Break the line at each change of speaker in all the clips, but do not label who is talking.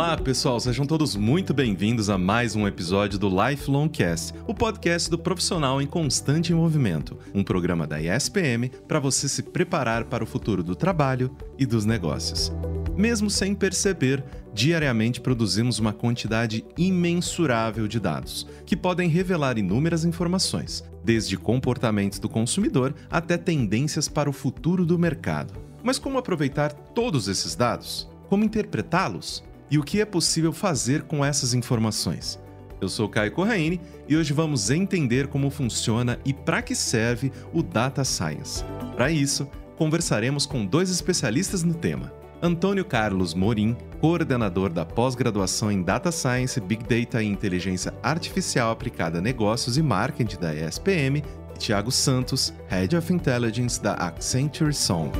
Olá, pessoal, sejam todos muito bem-vindos a mais um episódio do Lifelong Cast, o podcast do profissional em constante movimento, um programa da ESPM para você se preparar para o futuro do trabalho e dos negócios. Mesmo sem perceber, diariamente produzimos uma quantidade imensurável de dados, que podem revelar inúmeras informações, desde comportamentos do consumidor até tendências para o futuro do mercado. Mas como aproveitar todos esses dados? Como interpretá-los? E o que é possível fazer com essas informações. Eu sou Caio Corraine e hoje vamos entender como funciona e para que serve o Data Science. Para isso, conversaremos com dois especialistas no tema. Antônio Carlos Morim, coordenador da pós-graduação em Data Science, Big Data e Inteligência Artificial aplicada a negócios e marketing da ESPM, e Tiago Santos, Head of Intelligence da Accenture Song.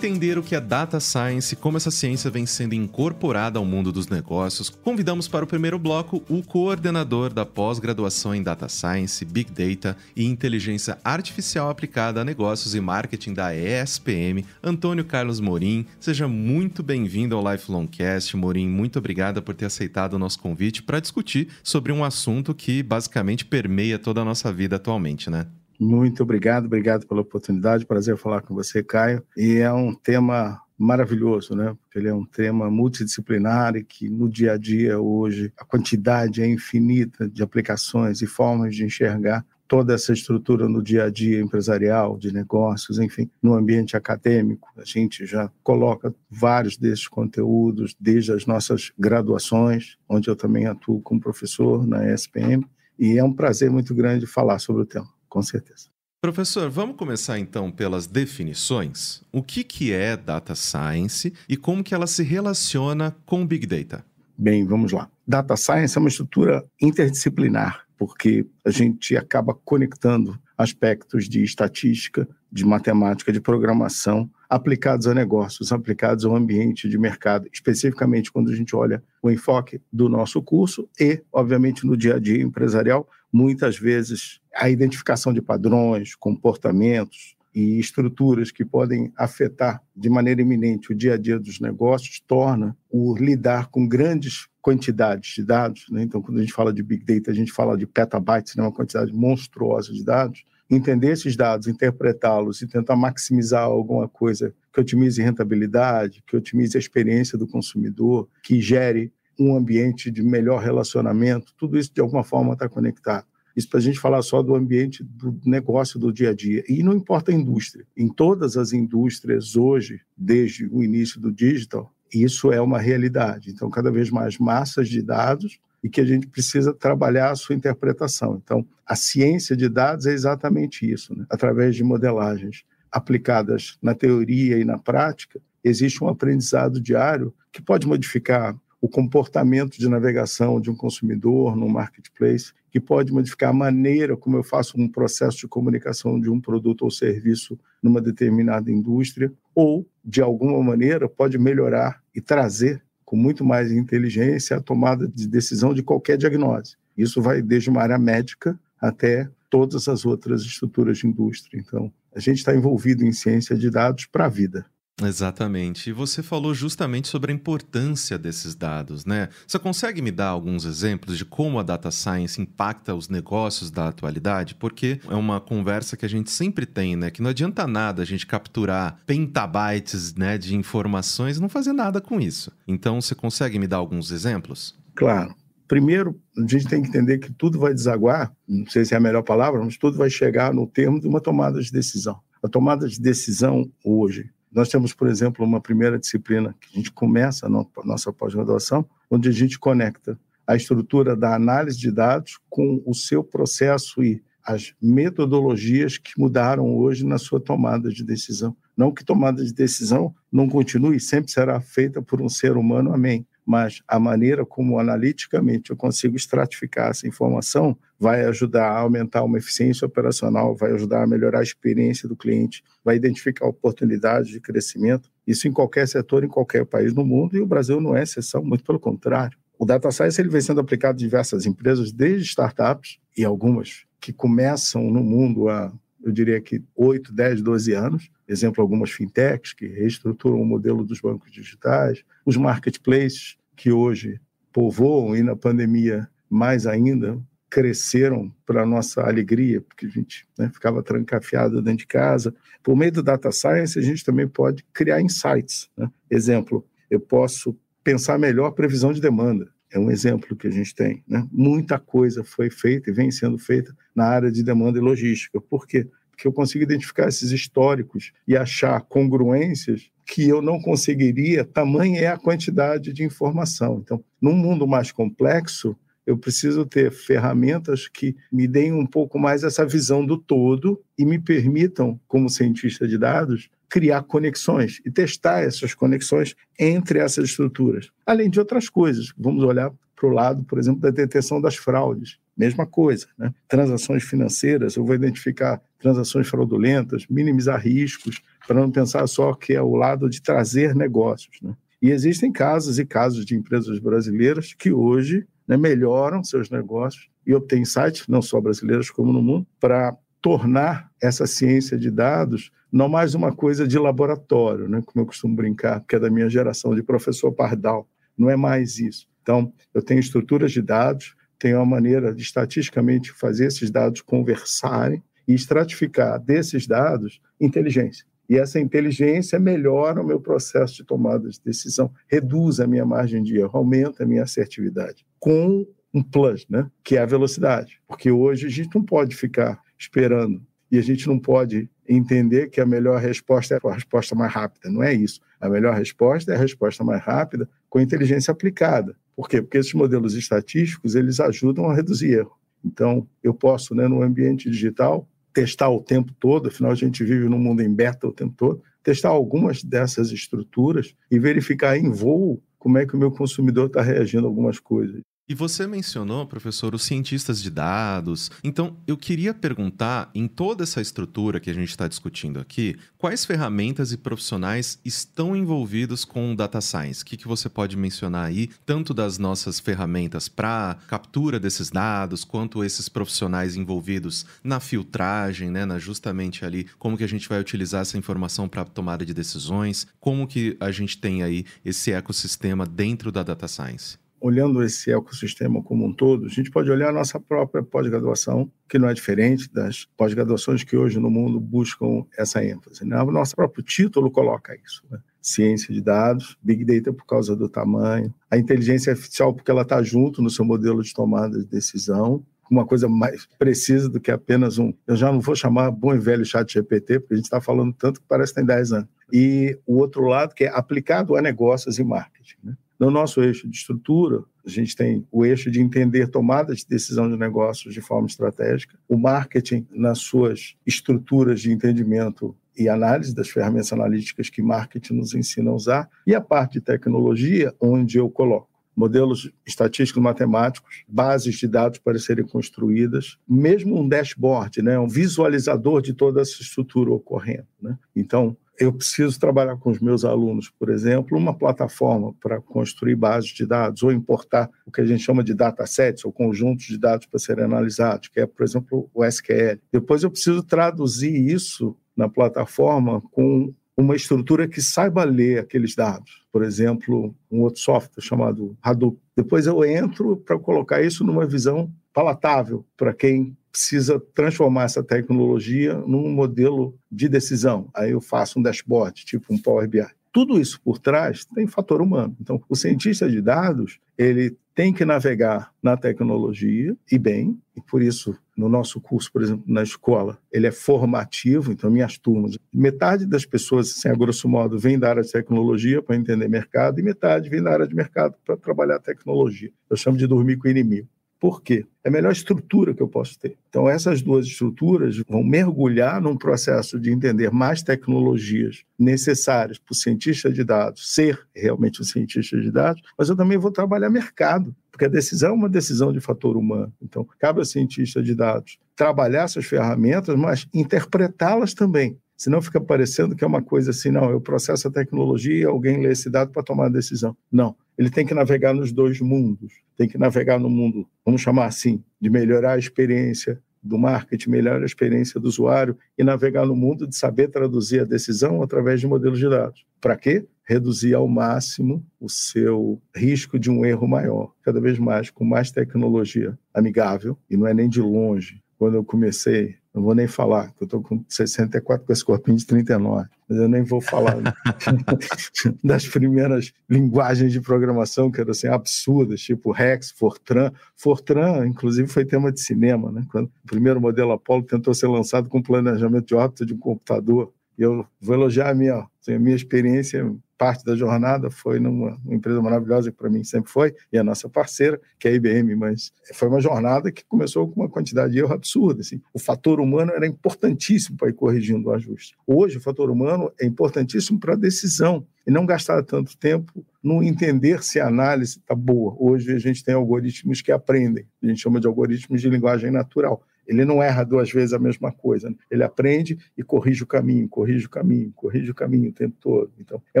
Entender o que é data science e como essa ciência vem sendo incorporada ao mundo dos negócios, convidamos para o primeiro bloco o coordenador da pós-graduação em Data Science, Big Data e Inteligência Artificial aplicada a negócios e marketing da ESPM, Antônio Carlos Morim. Seja muito bem-vindo ao Lifelong Cast. Morim, muito obrigada por ter aceitado o nosso convite para discutir sobre um assunto que basicamente permeia toda a nossa vida atualmente, né?
Muito obrigado, obrigado pela oportunidade. Prazer falar com você, Caio. E é um tema maravilhoso, né? Porque ele é um tema multidisciplinar e que no dia a dia hoje a quantidade é infinita de aplicações e formas de enxergar toda essa estrutura no dia a dia empresarial, de negócios, enfim, no ambiente acadêmico. A gente já coloca vários desses conteúdos desde as nossas graduações, onde eu também atuo como professor na ESPM, e é um prazer muito grande falar sobre o tema com certeza.
Professor, vamos começar então pelas definições. O que, que é data science e como que ela se relaciona com big data?
Bem, vamos lá. Data science é uma estrutura interdisciplinar, porque a gente acaba conectando aspectos de estatística, de matemática, de programação, aplicados a negócios, aplicados ao ambiente de mercado, especificamente quando a gente olha o enfoque do nosso curso e, obviamente, no dia a dia empresarial, muitas vezes a identificação de padrões, comportamentos e estruturas que podem afetar de maneira iminente o dia a dia dos negócios torna o lidar com grandes quantidades de dados, né? então quando a gente fala de big data a gente fala de petabytes, né? uma quantidade monstruosa de dados, entender esses dados, interpretá-los e tentar maximizar alguma coisa que otimize rentabilidade, que otimize a experiência do consumidor, que gere um ambiente de melhor relacionamento, tudo isso de alguma forma está conectado. Isso para a gente falar só do ambiente do negócio do dia a dia. E não importa a indústria. Em todas as indústrias hoje, desde o início do digital, isso é uma realidade. Então, cada vez mais massas de dados e que a gente precisa trabalhar a sua interpretação. Então, a ciência de dados é exatamente isso, né? através de modelagens aplicadas na teoria e na prática, existe um aprendizado diário que pode modificar o comportamento de navegação de um consumidor no marketplace, que pode modificar a maneira como eu faço um processo de comunicação de um produto ou serviço numa determinada indústria, ou, de alguma maneira, pode melhorar e trazer com muito mais inteligência a tomada de decisão de qualquer diagnose. Isso vai desde uma área médica até todas as outras estruturas de indústria. Então, a gente está envolvido em ciência de dados para a vida.
Exatamente. E você falou justamente sobre a importância desses dados, né? Você consegue me dar alguns exemplos de como a data science impacta os negócios da atualidade? Porque é uma conversa que a gente sempre tem, né? Que não adianta nada a gente capturar petabytes né, de informações e não fazer nada com isso. Então, você consegue me dar alguns exemplos?
Claro. Primeiro, a gente tem que entender que tudo vai desaguar, não sei se é a melhor palavra, mas tudo vai chegar no termo de uma tomada de decisão. A tomada de decisão hoje nós temos, por exemplo, uma primeira disciplina que a gente começa a nossa pós-graduação, onde a gente conecta a estrutura da análise de dados com o seu processo e as metodologias que mudaram hoje na sua tomada de decisão. Não que tomada de decisão não continue, sempre será feita por um ser humano, amém mas a maneira como analiticamente eu consigo estratificar essa informação vai ajudar a aumentar uma eficiência operacional, vai ajudar a melhorar a experiência do cliente, vai identificar oportunidades de crescimento. Isso em qualquer setor, em qualquer país no mundo, e o Brasil não é exceção, muito pelo contrário. O data science ele vem sendo aplicado em diversas empresas, desde startups e algumas que começam no mundo há eu diria que 8, 10, 12 anos. Exemplo, algumas fintechs que reestruturam o modelo dos bancos digitais, os marketplaces que hoje povoam e na pandemia mais ainda cresceram para nossa alegria, porque a gente né, ficava trancafiado dentro de casa. Por meio do data science, a gente também pode criar insights. Né? Exemplo, eu posso pensar melhor previsão de demanda. É um exemplo que a gente tem. Né? Muita coisa foi feita e vem sendo feita na área de demanda e logística. Por quê? Porque eu consigo identificar esses históricos e achar congruências que eu não conseguiria, tamanha é a quantidade de informação. Então, num mundo mais complexo, eu preciso ter ferramentas que me deem um pouco mais essa visão do todo e me permitam, como cientista de dados, criar conexões e testar essas conexões entre essas estruturas. Além de outras coisas, vamos olhar para o lado, por exemplo, da detecção das fraudes. Mesma coisa, né? Transações financeiras, eu vou identificar transações fraudulentas, minimizar riscos, para não pensar só que é o lado de trazer negócios. Né? E existem casos e casos de empresas brasileiras que hoje né, melhoram seus negócios e obtêm sites, não só brasileiros como no mundo, para tornar essa ciência de dados não mais uma coisa de laboratório, né, como eu costumo brincar, que é da minha geração de professor Pardal. Não é mais isso. Então, eu tenho estruturas de dados, tenho uma maneira de estatisticamente fazer esses dados conversarem e estratificar desses dados inteligência. E essa inteligência melhora o meu processo de tomada de decisão, reduz a minha margem de erro, aumenta a minha assertividade. Com um plus, né? que é a velocidade. Porque hoje a gente não pode ficar esperando e a gente não pode entender que a melhor resposta é a resposta mais rápida. Não é isso. A melhor resposta é a resposta mais rápida com inteligência aplicada. Por quê? Porque esses modelos estatísticos eles ajudam a reduzir erro. Então, eu posso, né, no ambiente digital, testar o tempo todo, afinal a gente vive num mundo em beta o tempo todo, testar algumas dessas estruturas e verificar em voo como é que o meu consumidor está reagindo a algumas coisas.
E você mencionou, professor, os cientistas de dados. Então, eu queria perguntar, em toda essa estrutura que a gente está discutindo aqui, quais ferramentas e profissionais estão envolvidos com o data science? O que, que você pode mencionar aí, tanto das nossas ferramentas para captura desses dados, quanto esses profissionais envolvidos na filtragem, né, na justamente ali como que a gente vai utilizar essa informação para tomada de decisões, como que a gente tem aí esse ecossistema dentro da data science?
Olhando esse ecossistema como um todo, a gente pode olhar a nossa própria pós-graduação, que não é diferente das pós-graduações que hoje no mundo buscam essa ênfase. Né? O nosso próprio título coloca isso. Né? Ciência de dados, Big Data por causa do tamanho, a inteligência artificial porque ela está junto no seu modelo de tomada de decisão, uma coisa mais precisa do que apenas um. Eu já não vou chamar bom e velho chat GPT, porque a gente está falando tanto que parece que tem 10 anos. E o outro lado, que é aplicado a negócios e marketing. Né? No nosso eixo de estrutura, a gente tem o eixo de entender tomadas de decisão de negócios de forma estratégica, o marketing nas suas estruturas de entendimento e análise das ferramentas analíticas que marketing nos ensina a usar, e a parte de tecnologia, onde eu coloco modelos estatísticos matemáticos, bases de dados para serem construídas, mesmo um dashboard, né, um visualizador de toda essa estrutura ocorrendo. Né? Então, eu preciso trabalhar com os meus alunos, por exemplo, uma plataforma para construir bases de dados ou importar o que a gente chama de datasets ou conjuntos de dados para serem analisados, que é, por exemplo, o SQL. Depois eu preciso traduzir isso na plataforma com uma estrutura que saiba ler aqueles dados. Por exemplo, um outro software chamado Hadoop. Depois eu entro para colocar isso numa visão palatável para quem precisa transformar essa tecnologia num modelo de decisão. Aí eu faço um dashboard, tipo um Power BI. Tudo isso por trás tem fator humano. Então, o cientista de dados, ele tem que navegar na tecnologia e bem, e por isso no nosso curso, por exemplo, na escola, ele é formativo, então minhas turmas, metade das pessoas, assim, grosso modo, vem da área de tecnologia para entender mercado e metade vem da área de mercado para trabalhar tecnologia. Eu chamo de dormir com o inimigo. Por quê? É a melhor estrutura que eu posso ter. Então, essas duas estruturas vão mergulhar num processo de entender mais tecnologias necessárias para o cientista de dados ser realmente um cientista de dados, mas eu também vou trabalhar mercado, porque a decisão é uma decisão de fator humano. Então, cabe ao cientista de dados trabalhar essas ferramentas, mas interpretá-las também. Senão fica parecendo que é uma coisa assim, não, eu processo a tecnologia alguém lê esse dado para tomar a decisão. Não, ele tem que navegar nos dois mundos. Tem que navegar no mundo, vamos chamar assim, de melhorar a experiência do marketing, melhore a experiência do usuário e navegar no mundo de saber traduzir a decisão através de modelos de dados. Para quê? Reduzir ao máximo o seu risco de um erro maior, cada vez mais, com mais tecnologia amigável, e não é nem de longe. Quando eu comecei não vou nem falar, que eu estou com 64 com esse corpinho de 39, mas eu nem vou falar das primeiras linguagens de programação que eram assim, absurdas, tipo Rex, Fortran. Fortran, inclusive, foi tema de cinema, né? Quando o primeiro modelo Apollo tentou ser lançado com planejamento de órbita de um computador. E eu vou elogiar a minha, a minha experiência parte da jornada foi numa empresa maravilhosa que para mim sempre foi, e a nossa parceira, que é a IBM, mas foi uma jornada que começou com uma quantidade de erro absurda. Assim. O fator humano era importantíssimo para ir corrigindo o ajuste. Hoje, o fator humano é importantíssimo para a decisão e não gastar tanto tempo no entender se a análise está boa. Hoje a gente tem algoritmos que aprendem, a gente chama de algoritmos de linguagem natural. Ele não erra duas vezes a mesma coisa. Né? Ele aprende e corrige o caminho, corrige o caminho, corrige o caminho o tempo todo. Então, é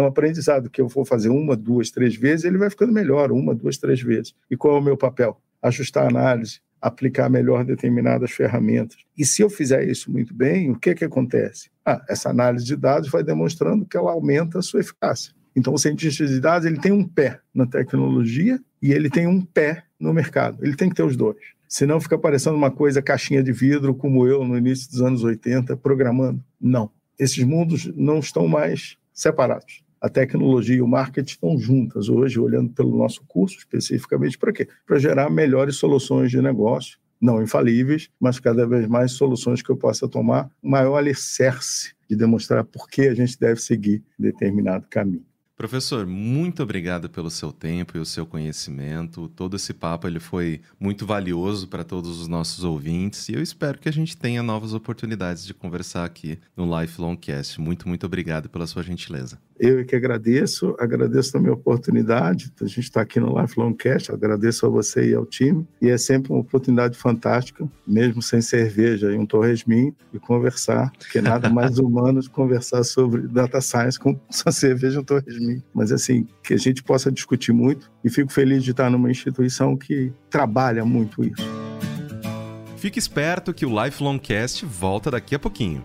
um aprendizado que eu vou fazer uma, duas, três vezes, ele vai ficando melhor, uma, duas, três vezes. E qual é o meu papel? Ajustar a análise, aplicar melhor determinadas ferramentas. E se eu fizer isso muito bem, o que, que acontece? Ah, essa análise de dados vai demonstrando que ela aumenta a sua eficácia. Então, o cientista de dados ele tem um pé na tecnologia e ele tem um pé no mercado. Ele tem que ter os dois senão fica parecendo uma coisa caixinha de vidro, como eu no início dos anos 80, programando. Não. Esses mundos não estão mais separados. A tecnologia e o marketing estão juntas hoje, olhando pelo nosso curso especificamente para quê? Para gerar melhores soluções de negócio, não infalíveis, mas cada vez mais soluções que eu possa tomar maior alicerce de demonstrar por que a gente deve seguir determinado caminho.
Professor, muito obrigado pelo seu tempo e o seu conhecimento. Todo esse papo ele foi muito valioso para todos os nossos ouvintes e eu espero que a gente tenha novas oportunidades de conversar aqui no Lifelong Cast. Muito, muito obrigado pela sua gentileza.
Eu que agradeço, agradeço também a oportunidade a gente estar aqui no Lifelong Cast, agradeço a você e ao time, e é sempre uma oportunidade fantástica, mesmo sem cerveja e um torresmin, de conversar, porque nada mais humano de conversar sobre data science com só cerveja e um torresmin. Mas assim, que a gente possa discutir muito, e fico feliz de estar numa instituição que trabalha muito isso.
Fique esperto que o Lifelong Cast volta daqui a pouquinho.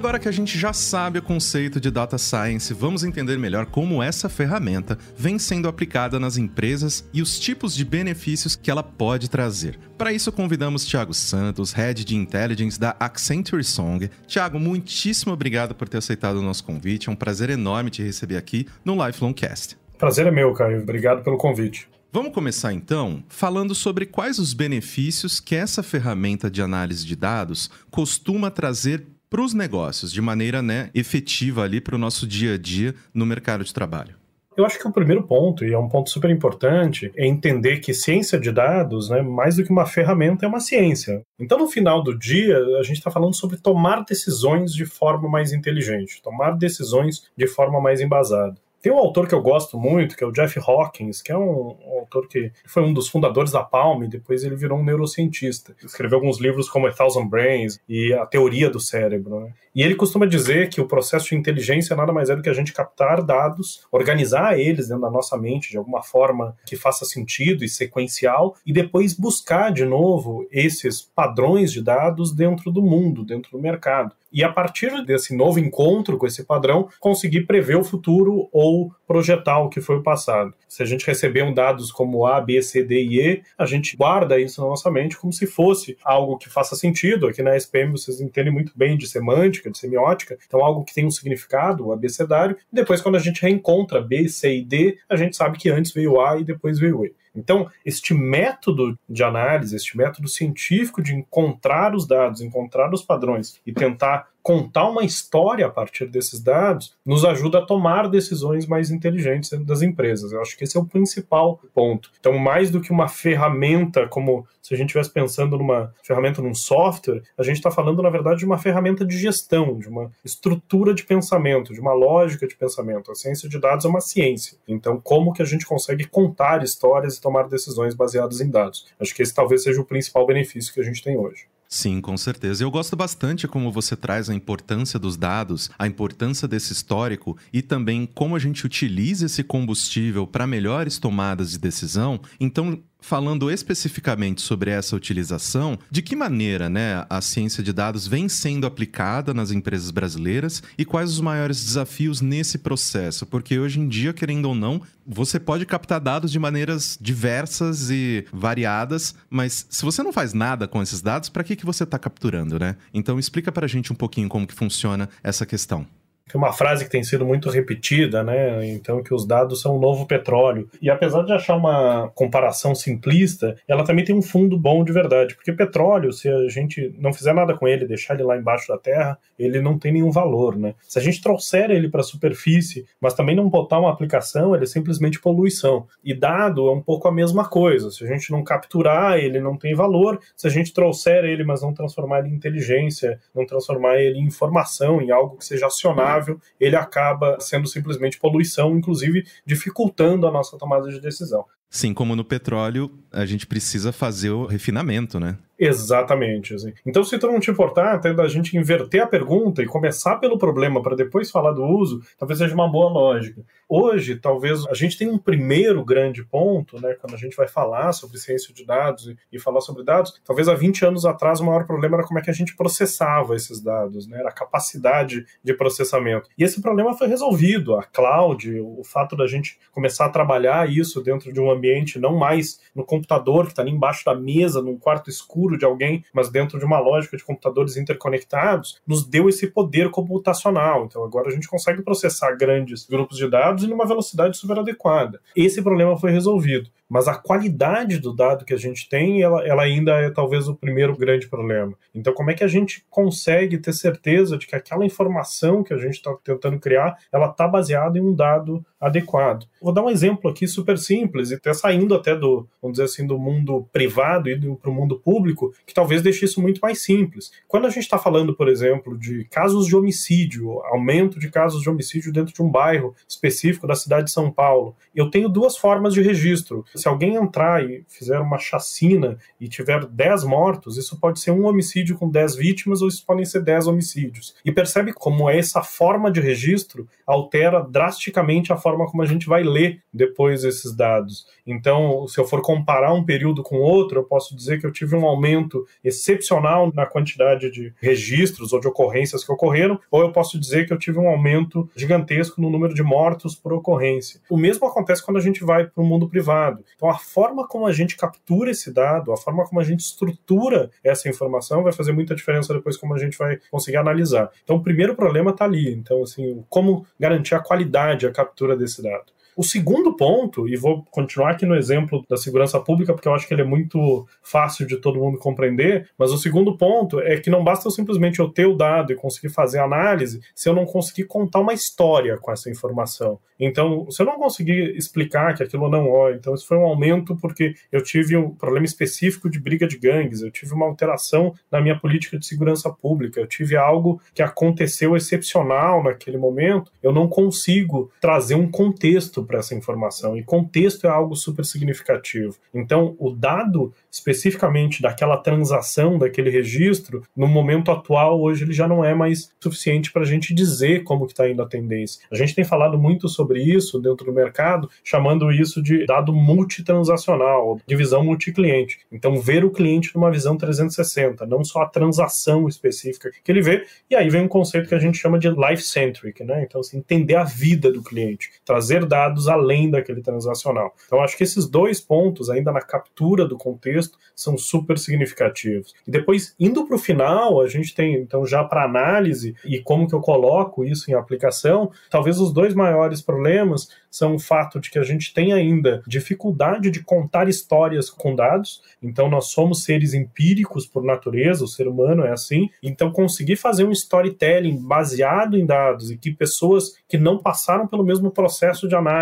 Agora que a gente já sabe o conceito de data science, vamos entender melhor como essa ferramenta vem sendo aplicada nas empresas e os tipos de benefícios que ela pode trazer. Para isso, convidamos Thiago Santos, Head de Intelligence da Accenture Song. Thiago, muitíssimo obrigado por ter aceitado o nosso convite. É um prazer enorme te receber aqui no Lifelong Cast.
Prazer é meu, Caio. Obrigado pelo convite.
Vamos começar então falando sobre quais os benefícios que essa ferramenta de análise de dados costuma trazer para os negócios, de maneira né, efetiva ali para o nosso dia a dia no mercado de trabalho?
Eu acho que o primeiro ponto, e é um ponto super importante, é entender que ciência de dados, né, mais do que uma ferramenta, é uma ciência. Então, no final do dia, a gente está falando sobre tomar decisões de forma mais inteligente, tomar decisões de forma mais embasada. Tem um autor que eu gosto muito, que é o Jeff Hawkins, que é um, autor que foi um dos fundadores da Palm, depois ele virou um neurocientista. Escreveu alguns livros como A Thousand Brains e A Teoria do Cérebro. Né? E ele costuma dizer que o processo de inteligência nada mais é do que a gente captar dados, organizar eles dentro da nossa mente de alguma forma que faça sentido e sequencial, e depois buscar de novo esses padrões de dados dentro do mundo, dentro do mercado e a partir desse novo encontro com esse padrão, conseguir prever o futuro ou projetar o que foi o passado. Se a gente receber um dados como A, B, C, D e E, a gente guarda isso na nossa mente como se fosse algo que faça sentido. Aqui na SPM vocês entendem muito bem de semântica, de semiótica, então algo que tem um significado, o abecedário. E depois, quando a gente reencontra B, C e D, a gente sabe que antes veio A e depois veio E. Então, este método de análise, este método científico de encontrar os dados, encontrar os padrões e tentar contar uma história a partir desses dados nos ajuda a tomar decisões mais inteligentes das empresas. Eu acho que esse é o principal ponto. Então, mais do que uma ferramenta, como se a gente estivesse pensando numa ferramenta, num software, a gente está falando, na verdade, de uma ferramenta de gestão, de uma estrutura de pensamento, de uma lógica de pensamento. A ciência de dados é uma ciência. Então, como que a gente consegue contar histórias e tomar decisões baseadas em dados? Acho que esse talvez seja o principal benefício que a gente tem hoje.
Sim, com certeza. Eu gosto bastante como você traz a importância dos dados, a importância desse histórico e também como a gente utiliza esse combustível para melhores tomadas de decisão. Então, falando especificamente sobre essa utilização, de que maneira né, a ciência de dados vem sendo aplicada nas empresas brasileiras e quais os maiores desafios nesse processo? Porque hoje em dia, querendo ou não, você pode captar dados de maneiras diversas e variadas, mas se você não faz nada com esses dados, para que, que você está capturando, né? Então explica para a gente um pouquinho como que funciona essa questão
tem uma frase que tem sido muito repetida, né? Então, que os dados são o novo petróleo. E apesar de achar uma comparação simplista, ela também tem um fundo bom de verdade. Porque petróleo, se a gente não fizer nada com ele, deixar ele lá embaixo da terra, ele não tem nenhum valor, né? Se a gente trouxer ele para a superfície, mas também não botar uma aplicação, ele é simplesmente poluição. E dado é um pouco a mesma coisa. Se a gente não capturar, ele não tem valor. Se a gente trouxer ele, mas não transformar ele em inteligência, não transformar ele em informação, em algo que seja acionável, ele acaba sendo simplesmente poluição, inclusive dificultando a nossa tomada de decisão.
Sim, como no petróleo, a gente precisa fazer o refinamento, né?
Exatamente. Assim. Então, se tu não te importar, até da gente inverter a pergunta e começar pelo problema para depois falar do uso, talvez seja uma boa lógica. Hoje, talvez a gente tenha um primeiro grande ponto, né, quando a gente vai falar sobre ciência de dados e, e, falar sobre dados, talvez há 20 anos atrás o maior problema era como é que a gente processava esses dados, né, era a capacidade de processamento. E esse problema foi resolvido. A cloud, o fato da gente começar a trabalhar isso dentro de um ambiente não mais no computador que está ali embaixo da mesa, num quarto escuro de alguém, mas dentro de uma lógica de computadores interconectados, nos deu esse poder computacional. Então agora a gente consegue processar grandes grupos de dados dados em uma velocidade super adequada. Esse problema foi resolvido mas a qualidade do dado que a gente tem, ela, ela ainda é talvez o primeiro grande problema. Então, como é que a gente consegue ter certeza de que aquela informação que a gente está tentando criar, ela está baseada em um dado adequado? Vou dar um exemplo aqui super simples, e até saindo até do, vamos dizer assim, do mundo privado e para o mundo público, que talvez deixe isso muito mais simples. Quando a gente está falando, por exemplo, de casos de homicídio, aumento de casos de homicídio dentro de um bairro específico da cidade de São Paulo, eu tenho duas formas de registro se alguém entrar e fizer uma chacina e tiver 10 mortos, isso pode ser um homicídio com 10 vítimas ou isso podem ser 10 homicídios. E percebe como essa forma de registro altera drasticamente a forma como a gente vai ler depois esses dados. Então, se eu for comparar um período com outro, eu posso dizer que eu tive um aumento excepcional na quantidade de registros ou de ocorrências que ocorreram, ou eu posso dizer que eu tive um aumento gigantesco no número de mortos por ocorrência. O mesmo acontece quando a gente vai para o mundo privado. Então, a forma como a gente captura esse dado, a forma como a gente estrutura essa informação vai fazer muita diferença depois como a gente vai conseguir analisar. Então, o primeiro problema está ali. Então, assim, como garantir a qualidade, a captura desse dado. O segundo ponto, e vou continuar aqui no exemplo da segurança pública, porque eu acho que ele é muito fácil de todo mundo compreender, mas o segundo ponto é que não basta eu simplesmente eu ter o dado e conseguir fazer análise se eu não conseguir contar uma história com essa informação. Então, se eu não conseguir explicar que aquilo não ó, então isso foi um aumento porque eu tive um problema específico de briga de gangues, eu tive uma alteração na minha política de segurança pública, eu tive algo que aconteceu excepcional naquele momento, eu não consigo trazer um contexto para essa informação. E contexto é algo super significativo. Então, o dado especificamente daquela transação, daquele registro, no momento atual, hoje ele já não é mais suficiente para a gente dizer como que está indo a tendência. A gente tem falado muito sobre isso dentro do mercado, chamando isso de dado multitransacional, divisão multicliente. Então, ver o cliente numa visão 360, não só a transação específica que ele vê, e aí vem um conceito que a gente chama de life-centric, né? Então, assim, entender a vida do cliente, trazer dados dados além daquele transacional. Então, acho que esses dois pontos, ainda na captura do contexto, são super significativos. E depois, indo para o final, a gente tem, então, já para análise e como que eu coloco isso em aplicação, talvez os dois maiores problemas são o fato de que a gente tem ainda dificuldade de contar histórias com dados. Então, nós somos seres empíricos por natureza, o ser humano é assim. Então, conseguir fazer um storytelling baseado em dados e que pessoas que não passaram pelo mesmo processo de análise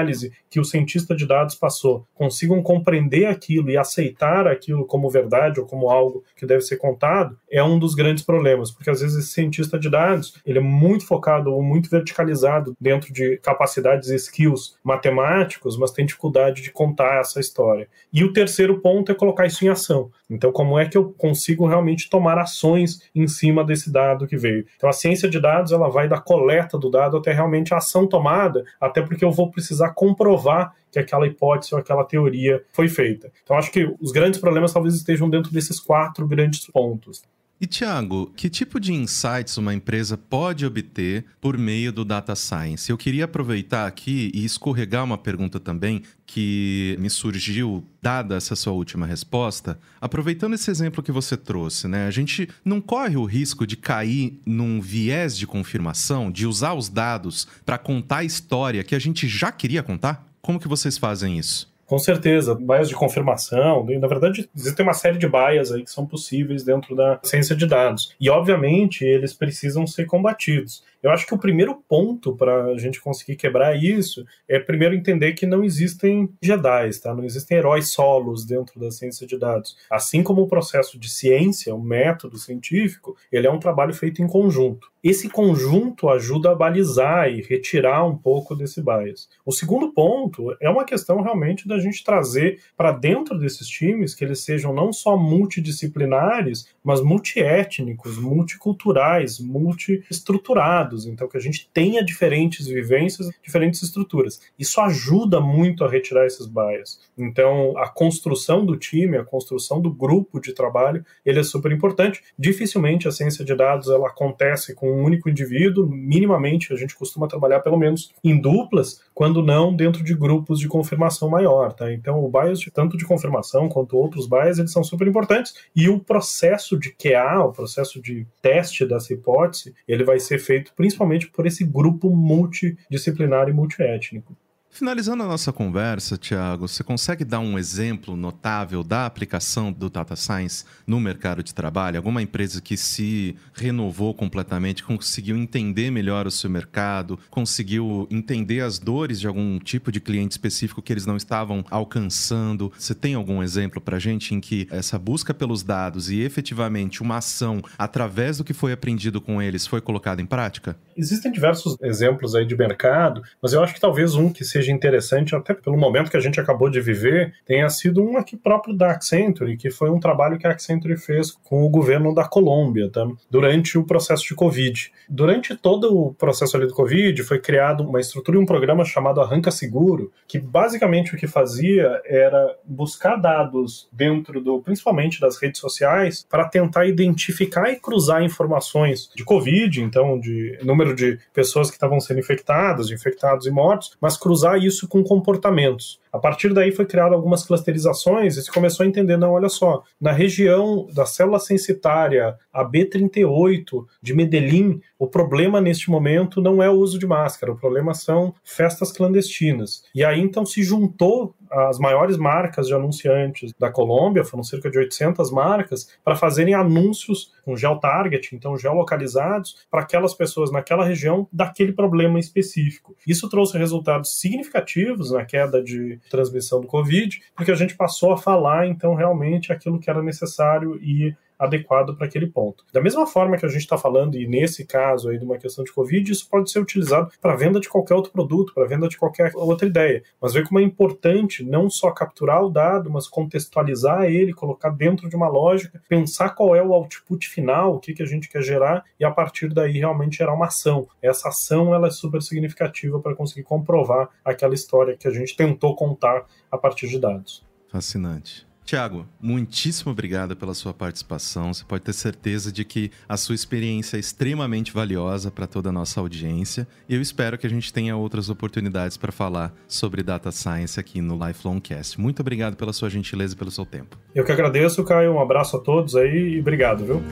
que o cientista de dados passou consigam compreender aquilo e aceitar aquilo como verdade ou como algo que deve ser contado é um dos grandes problemas, porque às vezes esse cientista de dados ele é muito focado ou muito verticalizado dentro de capacidades e skills matemáticos, mas tem dificuldade de contar essa história. E o terceiro ponto é colocar isso em ação. Então, como é que eu consigo realmente tomar ações em cima desse dado que veio? Então, a ciência de dados ela vai da coleta do dado até realmente a ação tomada, até porque eu vou precisar comprovar que aquela hipótese ou aquela teoria foi feita. Então, acho que os grandes problemas talvez estejam dentro desses quatro grandes pontos.
E Tiago, que tipo de insights uma empresa pode obter por meio do data science? Eu queria aproveitar aqui e escorregar uma pergunta também que me surgiu dada essa sua última resposta, aproveitando esse exemplo que você trouxe, né? A gente não corre o risco de cair num viés de confirmação, de usar os dados para contar a história que a gente já queria contar? Como que vocês fazem isso?
Com certeza, bias de confirmação, na verdade, existem uma série de bias aí que são possíveis dentro da ciência de dados. E, obviamente, eles precisam ser combatidos. Eu acho que o primeiro ponto para a gente conseguir quebrar isso é primeiro entender que não existem Jedi, tá? Não existem heróis solos dentro da ciência de dados. Assim como o processo de ciência, o método científico, ele é um trabalho feito em conjunto. Esse conjunto ajuda a balizar e retirar um pouco desse bias. O segundo ponto é uma questão realmente da gente trazer para dentro desses times que eles sejam não só multidisciplinares, mas multiétnicos, multiculturais, multiestruturados. Então, que a gente tenha diferentes vivências, diferentes estruturas. Isso ajuda muito a retirar esses bias. Então, a construção do time, a construção do grupo de trabalho, ele é super importante. Dificilmente a ciência de dados ela acontece com um único indivíduo, minimamente a gente costuma trabalhar pelo menos em duplas, quando não dentro de grupos de confirmação maior, tá? Então o bias tanto de confirmação quanto outros bias, eles são super importantes e o processo de QA, o processo de teste dessa hipótese, ele vai ser feito principalmente por esse grupo multidisciplinar e multiétnico.
Finalizando a nossa conversa, Tiago, você consegue dar um exemplo notável da aplicação do Data Science no mercado de trabalho? Alguma empresa que se renovou completamente, conseguiu entender melhor o seu mercado, conseguiu entender as dores de algum tipo de cliente específico que eles não estavam alcançando? Você tem algum exemplo para gente em que essa busca pelos dados e efetivamente uma ação através do que foi aprendido com eles foi colocada em prática?
Existem diversos exemplos aí de mercado, mas eu acho que talvez um que seja seja interessante, até pelo momento que a gente acabou de viver, tenha sido um aqui próprio da Accenture, que foi um trabalho que a Accenture fez com o governo da Colômbia, tá? durante o processo de Covid. Durante todo o processo ali do Covid, foi criado uma estrutura e um programa chamado Arranca Seguro, que basicamente o que fazia era buscar dados dentro do, principalmente das redes sociais, para tentar identificar e cruzar informações de Covid, então de número de pessoas que estavam sendo infectadas, infectados e mortos, mas cruzar isso com comportamentos. A partir daí foi criado algumas clusterizações e se começou a entender, não, olha só, na região da célula censitária AB38 de Medellín, o problema neste momento não é o uso de máscara, o problema são festas clandestinas. E aí então se juntou as maiores marcas de anunciantes da Colômbia, foram cerca de 800 marcas, para fazerem anúncios com geotarget, então geolocalizados, para aquelas pessoas naquela região daquele problema específico. Isso trouxe resultados significativos na queda de transmissão do Covid, porque a gente passou a falar então realmente aquilo que era necessário e adequado para aquele ponto. Da mesma forma que a gente está falando, e nesse caso aí de uma questão de Covid, isso pode ser utilizado para venda de qualquer outro produto, para venda de qualquer outra ideia. Mas vê como é importante não só capturar o dado, mas contextualizar ele, colocar dentro de uma lógica, pensar qual é o output final, o que, que a gente quer gerar, e a partir daí realmente gerar uma ação. Essa ação ela é super significativa para conseguir comprovar aquela história que a gente tentou contar a partir de dados.
Fascinante. Tiago, muitíssimo obrigado pela sua participação. Você pode ter certeza de que a sua experiência é extremamente valiosa para toda a nossa audiência. E eu espero que a gente tenha outras oportunidades para falar sobre data science aqui no Lifelong Cast. Muito obrigado pela sua gentileza e pelo seu tempo.
Eu que agradeço, Caio. Um abraço a todos aí e obrigado, viu?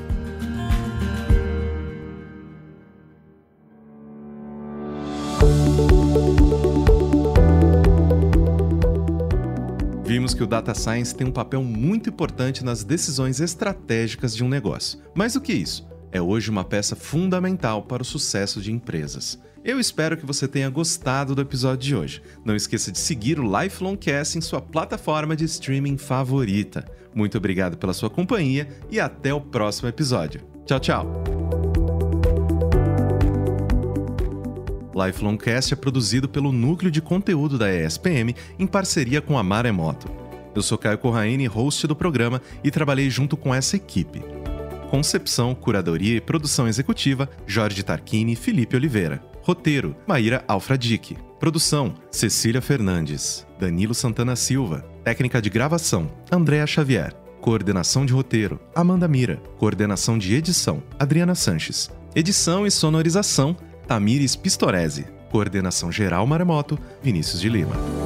Que o data science tem um papel muito importante nas decisões estratégicas de um negócio. Mais do que isso, é hoje uma peça fundamental para o sucesso de empresas. Eu espero que você tenha gostado do episódio de hoje. Não esqueça de seguir o Lifelong Cast em sua plataforma de streaming favorita. Muito obrigado pela sua companhia e até o próximo episódio. Tchau, tchau! Lifelong Cast é produzido pelo núcleo de conteúdo da ESPM em parceria com a Maremoto. Eu sou Caio Corraine, host do programa, e trabalhei junto com essa equipe. Concepção, curadoria e produção executiva: Jorge Tarquini e Felipe Oliveira. Roteiro: Maíra Alfradique. Produção: Cecília Fernandes. Danilo Santana Silva. Técnica de gravação: Andréa Xavier. Coordenação de roteiro: Amanda Mira. Coordenação de edição: Adriana Sanches. Edição e sonorização: Tamires Pistorese. Coordenação geral Maremoto: Vinícius de Lima.